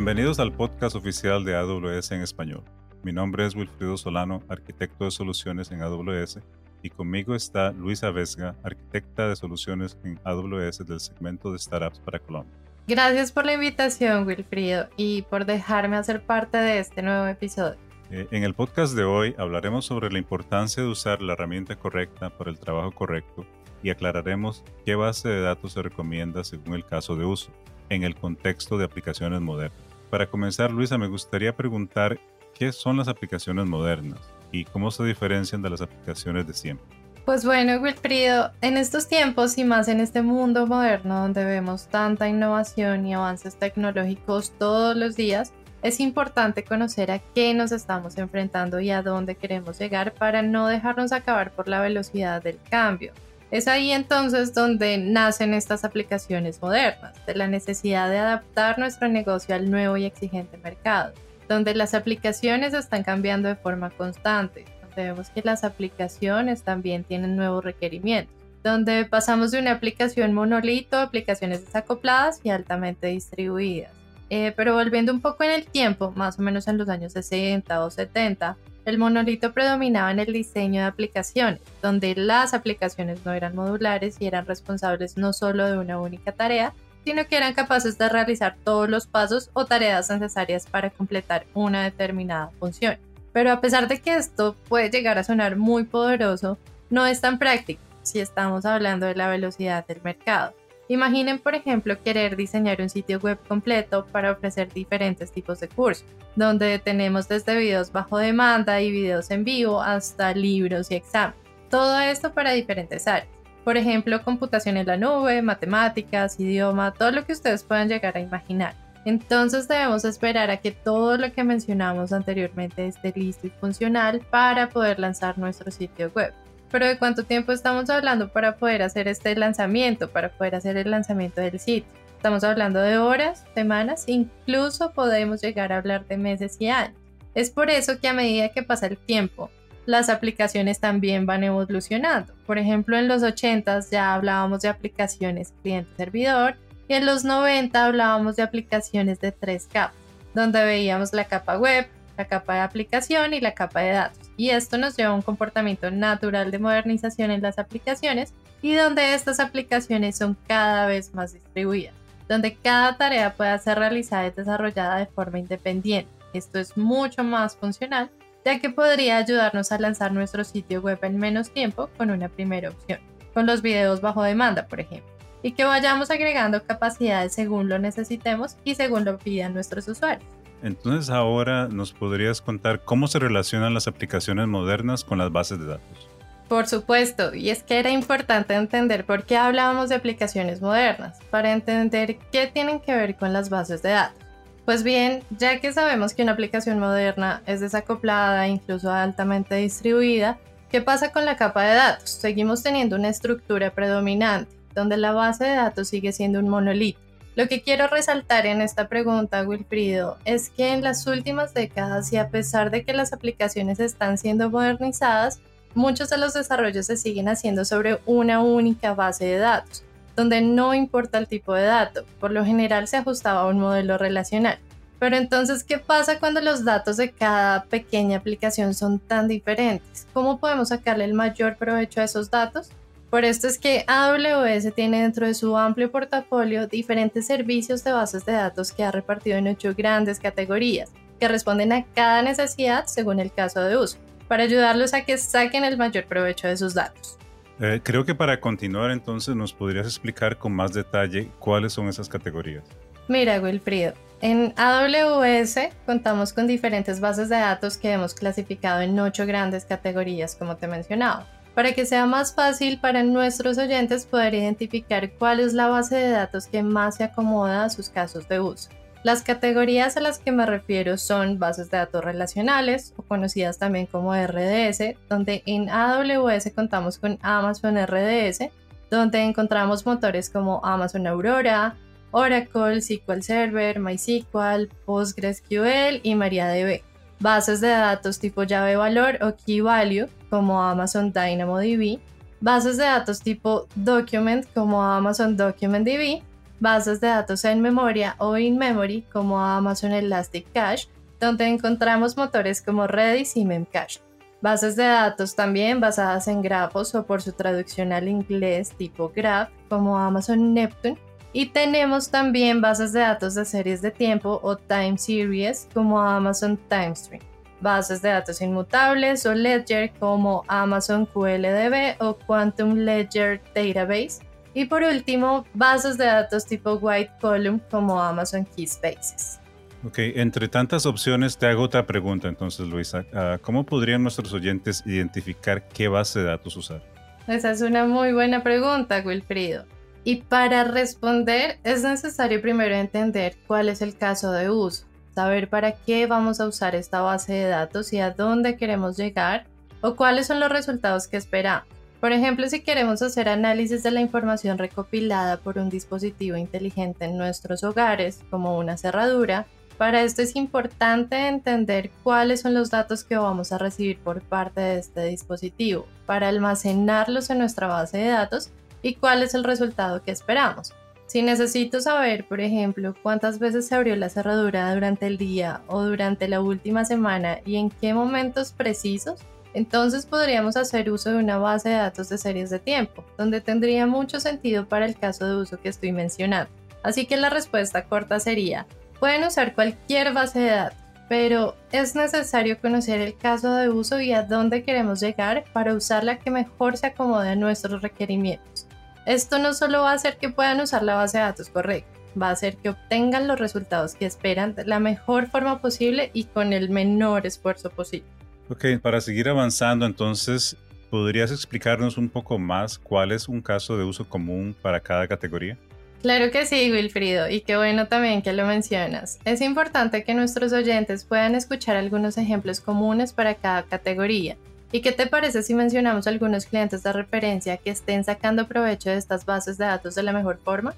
Bienvenidos al podcast oficial de AWS en español. Mi nombre es Wilfrido Solano, arquitecto de soluciones en AWS, y conmigo está Luisa Vesga, arquitecta de soluciones en AWS del segmento de startups para Colombia. Gracias por la invitación, Wilfrido, y por dejarme hacer parte de este nuevo episodio. Eh, en el podcast de hoy hablaremos sobre la importancia de usar la herramienta correcta para el trabajo correcto y aclararemos qué base de datos se recomienda según el caso de uso en el contexto de aplicaciones modernas. Para comenzar, Luisa, me gustaría preguntar qué son las aplicaciones modernas y cómo se diferencian de las aplicaciones de siempre. Pues bueno, Wilfrido, en estos tiempos y más en este mundo moderno donde vemos tanta innovación y avances tecnológicos todos los días, es importante conocer a qué nos estamos enfrentando y a dónde queremos llegar para no dejarnos acabar por la velocidad del cambio. Es ahí entonces donde nacen estas aplicaciones modernas, de la necesidad de adaptar nuestro negocio al nuevo y exigente mercado, donde las aplicaciones están cambiando de forma constante, donde vemos que las aplicaciones también tienen nuevos requerimientos, donde pasamos de una aplicación monolito a aplicaciones desacopladas y altamente distribuidas. Eh, pero volviendo un poco en el tiempo, más o menos en los años 60 o 70, el monolito predominaba en el diseño de aplicaciones, donde las aplicaciones no eran modulares y eran responsables no solo de una única tarea, sino que eran capaces de realizar todos los pasos o tareas necesarias para completar una determinada función. Pero a pesar de que esto puede llegar a sonar muy poderoso, no es tan práctico si estamos hablando de la velocidad del mercado. Imaginen, por ejemplo, querer diseñar un sitio web completo para ofrecer diferentes tipos de cursos, donde tenemos desde videos bajo demanda y videos en vivo hasta libros y exámenes. Todo esto para diferentes áreas. Por ejemplo, computación en la nube, matemáticas, idioma, todo lo que ustedes puedan llegar a imaginar. Entonces debemos esperar a que todo lo que mencionamos anteriormente esté listo y funcional para poder lanzar nuestro sitio web. Pero ¿de cuánto tiempo estamos hablando para poder hacer este lanzamiento, para poder hacer el lanzamiento del sitio? Estamos hablando de horas, semanas, incluso podemos llegar a hablar de meses y años. Es por eso que a medida que pasa el tiempo, las aplicaciones también van evolucionando. Por ejemplo, en los 80 ya hablábamos de aplicaciones cliente-servidor y en los 90 hablábamos de aplicaciones de tres capas, donde veíamos la capa web, la capa de aplicación y la capa de datos. Y esto nos lleva a un comportamiento natural de modernización en las aplicaciones y donde estas aplicaciones son cada vez más distribuidas, donde cada tarea pueda ser realizada y desarrollada de forma independiente. Esto es mucho más funcional, ya que podría ayudarnos a lanzar nuestro sitio web en menos tiempo con una primera opción, con los videos bajo demanda, por ejemplo, y que vayamos agregando capacidades según lo necesitemos y según lo pidan nuestros usuarios. Entonces ahora nos podrías contar cómo se relacionan las aplicaciones modernas con las bases de datos. Por supuesto, y es que era importante entender por qué hablábamos de aplicaciones modernas, para entender qué tienen que ver con las bases de datos. Pues bien, ya que sabemos que una aplicación moderna es desacoplada, incluso altamente distribuida, ¿qué pasa con la capa de datos? Seguimos teniendo una estructura predominante, donde la base de datos sigue siendo un monolito lo que quiero resaltar en esta pregunta, Wilfrido, es que en las últimas décadas y a pesar de que las aplicaciones están siendo modernizadas, muchos de los desarrollos se siguen haciendo sobre una única base de datos, donde no importa el tipo de dato, por lo general se ajustaba a un modelo relacional. Pero entonces, ¿qué pasa cuando los datos de cada pequeña aplicación son tan diferentes? ¿Cómo podemos sacarle el mayor provecho a esos datos? Por esto es que AWS tiene dentro de su amplio portafolio diferentes servicios de bases de datos que ha repartido en ocho grandes categorías, que responden a cada necesidad según el caso de uso, para ayudarlos a que saquen el mayor provecho de sus datos. Eh, creo que para continuar entonces nos podrías explicar con más detalle cuáles son esas categorías. Mira, Wilfrido, en AWS contamos con diferentes bases de datos que hemos clasificado en ocho grandes categorías, como te mencionaba para que sea más fácil para nuestros oyentes poder identificar cuál es la base de datos que más se acomoda a sus casos de uso. Las categorías a las que me refiero son bases de datos relacionales o conocidas también como RDS, donde en AWS contamos con Amazon RDS, donde encontramos motores como Amazon Aurora, Oracle, SQL Server, MySQL, PostgreSQL y MariaDB bases de datos tipo llave valor o key value como Amazon DynamoDB, bases de datos tipo document como Amazon DocumentDB bases de datos en memoria o in memory como Amazon Elastic Cache, donde encontramos motores como Redis y Memcache. Bases de datos también basadas en grafos o por su traducción al inglés tipo graph como Amazon Neptune. Y tenemos también bases de datos de series de tiempo o time series como Amazon TimeStream. Bases de datos inmutables o ledger como Amazon QLDB o Quantum Ledger Database. Y por último, bases de datos tipo White Column como Amazon Keyspaces. Ok, entre tantas opciones te hago otra pregunta entonces, Luisa. Ah, ¿Cómo podrían nuestros oyentes identificar qué base de datos usar? Esa es una muy buena pregunta, Wilfrido. Y para responder es necesario primero entender cuál es el caso de uso, saber para qué vamos a usar esta base de datos y a dónde queremos llegar o cuáles son los resultados que esperamos. Por ejemplo, si queremos hacer análisis de la información recopilada por un dispositivo inteligente en nuestros hogares, como una cerradura, para esto es importante entender cuáles son los datos que vamos a recibir por parte de este dispositivo para almacenarlos en nuestra base de datos y cuál es el resultado que esperamos. Si necesito saber, por ejemplo, cuántas veces se abrió la cerradura durante el día o durante la última semana y en qué momentos precisos, entonces podríamos hacer uso de una base de datos de series de tiempo, donde tendría mucho sentido para el caso de uso que estoy mencionando. Así que la respuesta corta sería Pueden usar cualquier base de datos, pero es necesario conocer el caso de uso y a dónde queremos llegar para usar la que mejor se acomode a nuestros requerimientos. Esto no solo va a hacer que puedan usar la base de datos correcta, va a hacer que obtengan los resultados que esperan de la mejor forma posible y con el menor esfuerzo posible. Ok, para seguir avanzando entonces, ¿podrías explicarnos un poco más cuál es un caso de uso común para cada categoría? Claro que sí, Wilfrido, y qué bueno también que lo mencionas. Es importante que nuestros oyentes puedan escuchar algunos ejemplos comunes para cada categoría. ¿Y qué te parece si mencionamos algunos clientes de referencia que estén sacando provecho de estas bases de datos de la mejor forma?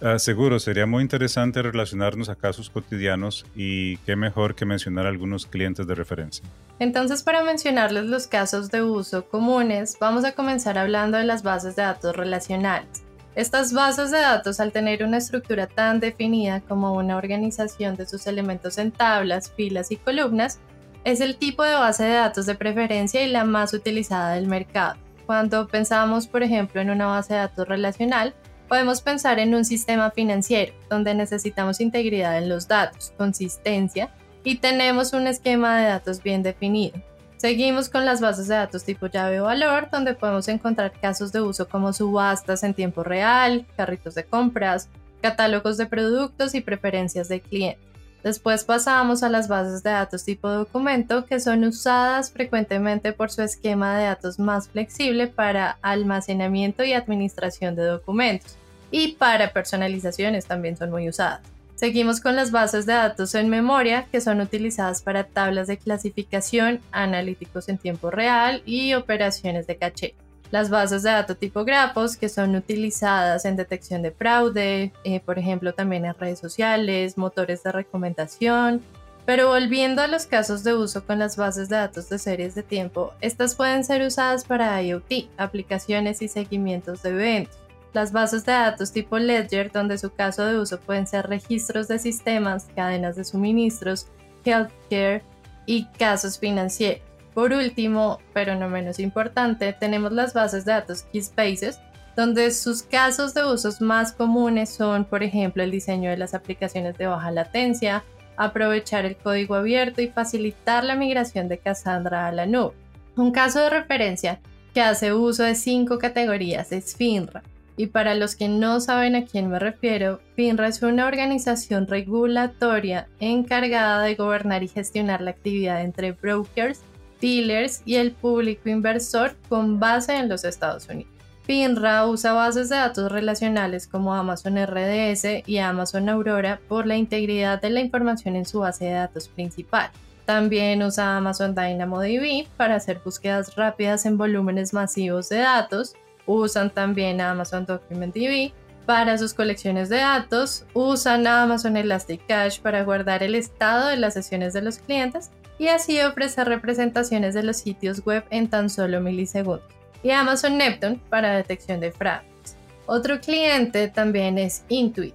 Ah, seguro, sería muy interesante relacionarnos a casos cotidianos y qué mejor que mencionar algunos clientes de referencia. Entonces, para mencionarles los casos de uso comunes, vamos a comenzar hablando de las bases de datos relacionales. Estas bases de datos, al tener una estructura tan definida como una organización de sus elementos en tablas, filas y columnas, es el tipo de base de datos de preferencia y la más utilizada del mercado. Cuando pensamos, por ejemplo, en una base de datos relacional, podemos pensar en un sistema financiero, donde necesitamos integridad en los datos, consistencia y tenemos un esquema de datos bien definido. Seguimos con las bases de datos tipo llave o valor, donde podemos encontrar casos de uso como subastas en tiempo real, carritos de compras, catálogos de productos y preferencias de cliente. Después pasamos a las bases de datos tipo documento, que son usadas frecuentemente por su esquema de datos más flexible para almacenamiento y administración de documentos. Y para personalizaciones también son muy usadas. Seguimos con las bases de datos en memoria que son utilizadas para tablas de clasificación, analíticos en tiempo real y operaciones de caché. Las bases de datos tipo grafos que son utilizadas en detección de fraude, eh, por ejemplo también en redes sociales, motores de recomendación. Pero volviendo a los casos de uso con las bases de datos de series de tiempo, estas pueden ser usadas para IoT, aplicaciones y seguimientos de eventos las bases de datos tipo Ledger, donde su caso de uso pueden ser registros de sistemas, cadenas de suministros, healthcare y casos financieros. Por último, pero no menos importante, tenemos las bases de datos Keyspaces, donde sus casos de usos más comunes son, por ejemplo, el diseño de las aplicaciones de baja latencia, aprovechar el código abierto y facilitar la migración de Cassandra a la nube. Un caso de referencia que hace uso de cinco categorías es FINRA, y para los que no saben a quién me refiero, FINRA es una organización regulatoria encargada de gobernar y gestionar la actividad entre brokers, dealers y el público inversor con base en los Estados Unidos. FINRA usa bases de datos relacionales como Amazon RDS y Amazon Aurora por la integridad de la información en su base de datos principal. También usa Amazon DynamoDB para hacer búsquedas rápidas en volúmenes masivos de datos usan también Amazon Document DB para sus colecciones de datos, usan Amazon Elastic Cache para guardar el estado de las sesiones de los clientes y así ofrecer representaciones de los sitios web en tan solo milisegundos, y Amazon Neptune para detección de fraudes. Otro cliente también es Intuit.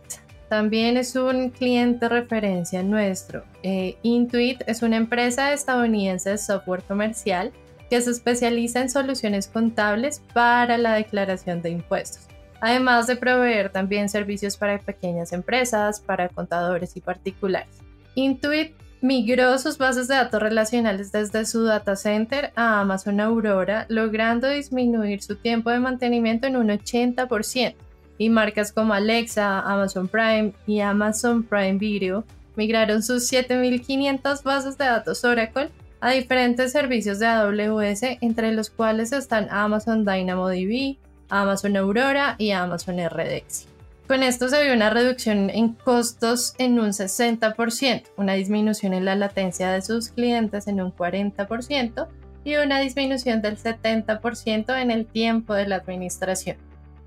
También es un cliente referencia nuestro. Eh, Intuit es una empresa estadounidense de software comercial que se especializa en soluciones contables para la declaración de impuestos, además de proveer también servicios para pequeñas empresas, para contadores y particulares. Intuit migró sus bases de datos relacionales desde su data center a Amazon Aurora, logrando disminuir su tiempo de mantenimiento en un 80%. Y marcas como Alexa, Amazon Prime y Amazon Prime Video migraron sus 7500 bases de datos Oracle a diferentes servicios de AWS, entre los cuales están Amazon DynamoDB, Amazon Aurora y Amazon RDX. Con esto se vio una reducción en costos en un 60%, una disminución en la latencia de sus clientes en un 40% y una disminución del 70% en el tiempo de la administración.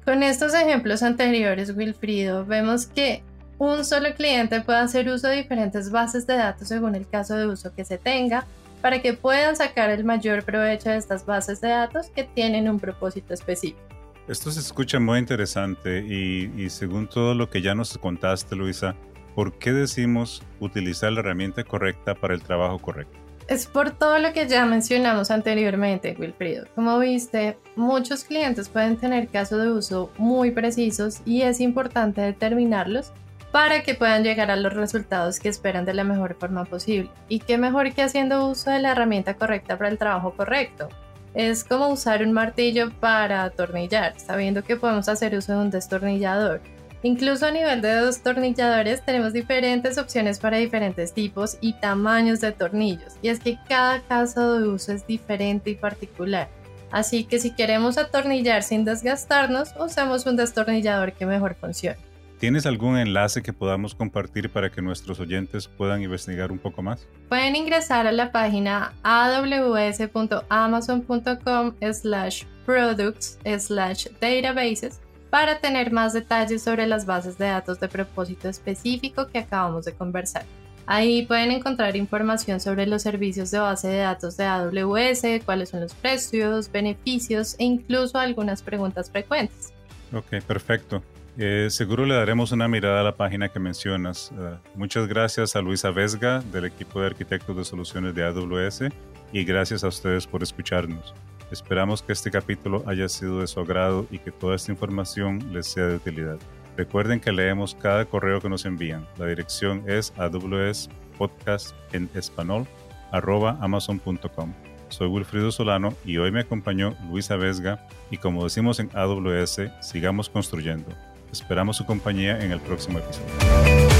Con estos ejemplos anteriores, Wilfrido, vemos que un solo cliente puede hacer uso de diferentes bases de datos según el caso de uso que se tenga para que puedan sacar el mayor provecho de estas bases de datos que tienen un propósito específico. Esto se escucha muy interesante y, según todo lo que ya nos contaste, Luisa, ¿por qué decimos utilizar la herramienta correcta para el trabajo correcto? Es por todo lo que ya mencionamos anteriormente, Wilfrido. Como viste, muchos clientes pueden tener casos de uso muy precisos y es importante determinarlos para que puedan llegar a los resultados que esperan de la mejor forma posible. Y qué mejor que haciendo uso de la herramienta correcta para el trabajo correcto. Es como usar un martillo para atornillar, sabiendo que podemos hacer uso de un destornillador. Incluso a nivel de destornilladores tenemos diferentes opciones para diferentes tipos y tamaños de tornillos, y es que cada caso de uso es diferente y particular. Así que si queremos atornillar sin desgastarnos, usamos un destornillador que mejor funcione. ¿Tienes algún enlace que podamos compartir para que nuestros oyentes puedan investigar un poco más? Pueden ingresar a la página aws.amazon.com slash products slash databases para tener más detalles sobre las bases de datos de propósito específico que acabamos de conversar. Ahí pueden encontrar información sobre los servicios de base de datos de AWS, cuáles son los precios, beneficios e incluso algunas preguntas frecuentes. Ok, perfecto. Eh, seguro le daremos una mirada a la página que mencionas. Eh, muchas gracias a Luisa Vesga del equipo de arquitectos de soluciones de AWS y gracias a ustedes por escucharnos. Esperamos que este capítulo haya sido de su agrado y que toda esta información les sea de utilidad. Recuerden que leemos cada correo que nos envían. La dirección es podcast en español amazon.com. Soy Wilfrido Solano y hoy me acompañó Luisa Vesga y como decimos en AWS, sigamos construyendo. Esperamos su compañía en el próximo episodio.